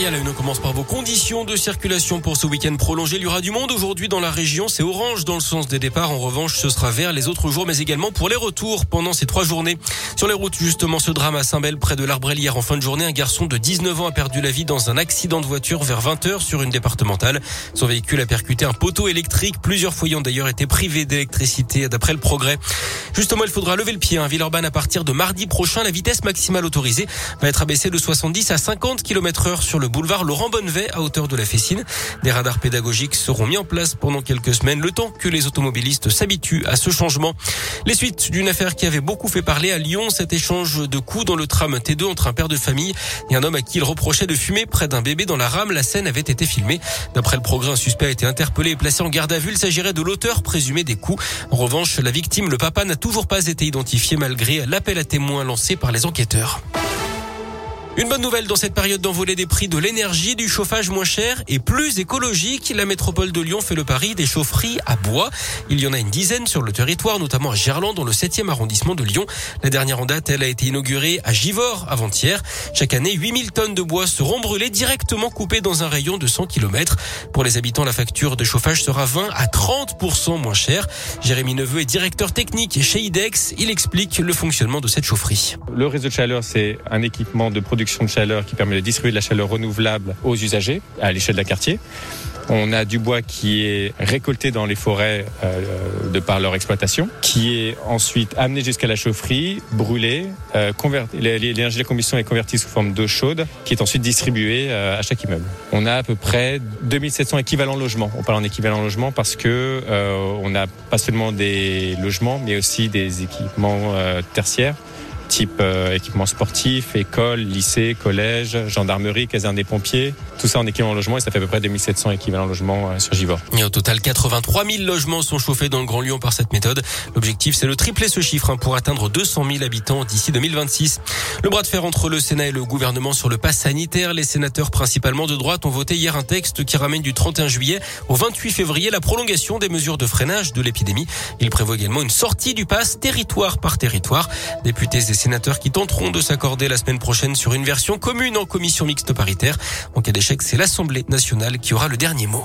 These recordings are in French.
Et à la une, on commence par vos conditions de circulation pour ce week-end prolongé. Il y aura du monde aujourd'hui dans la région. C'est orange dans le sens des départs. En revanche, ce sera vert les autres jours, mais également pour les retours pendant ces trois journées. Sur les routes, justement, ce drame à Saint-Bel, près de l'Arbrel, hier en fin de journée, un garçon de 19 ans a perdu la vie dans un accident de voiture vers 20 heures sur une départementale. Son véhicule a percuté un poteau électrique. Plusieurs foyers ont d'ailleurs été privés d'électricité d'après le progrès. Justement, il faudra lever le pied à Villeurbanne à partir de mardi prochain. La vitesse maximale autorisée va être abaissée de 70 à 50 km heure sur le boulevard Laurent Bonnevet à hauteur de la Fessine. Des radars pédagogiques seront mis en place pendant quelques semaines, le temps que les automobilistes s'habituent à ce changement. Les suites d'une affaire qui avait beaucoup fait parler à Lyon, cet échange de coups dans le tram T2 entre un père de famille et un homme à qui il reprochait de fumer près d'un bébé dans la rame. La scène avait été filmée. D'après le progrès, un suspect a été interpellé et placé en garde à vue. Il s'agirait de l'auteur présumé des coups. En revanche, la victime, le papa, n'a toujours pas été identifié malgré l'appel à témoins lancé par les enquêteurs. Une bonne nouvelle dans cette période d'envolée des prix de l'énergie, du chauffage moins cher et plus écologique. La métropole de Lyon fait le pari des chaufferies à bois. Il y en a une dizaine sur le territoire, notamment à Gerland, dans le 7e arrondissement de Lyon. La dernière en date, elle a été inaugurée à Givors avant-hier. Chaque année, 8000 tonnes de bois seront brûlées directement coupées dans un rayon de 100 km. Pour les habitants, la facture de chauffage sera 20 à 30% moins chère. Jérémy Neveu est directeur technique chez IDEX. Il explique le fonctionnement de cette chaufferie. Le réseau de chaleur, c'est un équipement de production de chaleur qui permet de distribuer de la chaleur renouvelable aux usagers à l'échelle d'un quartier. On a du bois qui est récolté dans les forêts euh, de par leur exploitation, qui est ensuite amené jusqu'à la chaufferie, brûlé, euh, l'énergie de la combustion est convertie sous forme d'eau chaude, qui est ensuite distribuée euh, à chaque immeuble. On a à peu près 2700 équivalents logements. On parle en équivalent logement parce que euh, on n'a pas seulement des logements, mais aussi des équipements tertiaires type euh, équipement sportif, école, lycée, collège, gendarmerie, caserne des pompiers. Tout ça en équipement logement et ça fait à peu près 2700 équivalents logements euh, sur Givor. Et au total, 83 000 logements sont chauffés dans le Grand Lyon par cette méthode. L'objectif, c'est de tripler ce chiffre hein, pour atteindre 200 000 habitants d'ici 2026. Le bras de fer entre le Sénat et le gouvernement sur le pass sanitaire. Les sénateurs, principalement de droite, ont voté hier un texte qui ramène du 31 juillet au 28 février la prolongation des mesures de freinage de l'épidémie. Il prévoit également une sortie du pass territoire par territoire. Députés et sénateurs qui tenteront de s'accorder la semaine prochaine sur une version commune en commission mixte paritaire. En cas d'échec, c'est l'Assemblée nationale qui aura le dernier mot.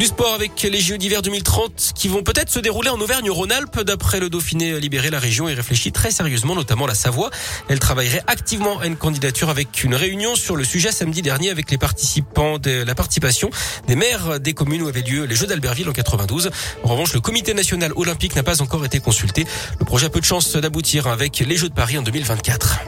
Du sport avec les JO d'hiver 2030 qui vont peut-être se dérouler en Auvergne-Rhône-Alpes. D'après le Dauphiné libéré, la région y réfléchit très sérieusement, notamment la Savoie. Elle travaillerait activement à une candidature avec une réunion sur le sujet samedi dernier avec les participants de la participation des maires des communes où avaient lieu les Jeux d'Albertville en 92. En revanche, le comité national olympique n'a pas encore été consulté. Le projet a peu de chance d'aboutir avec les Jeux de Paris en 2024.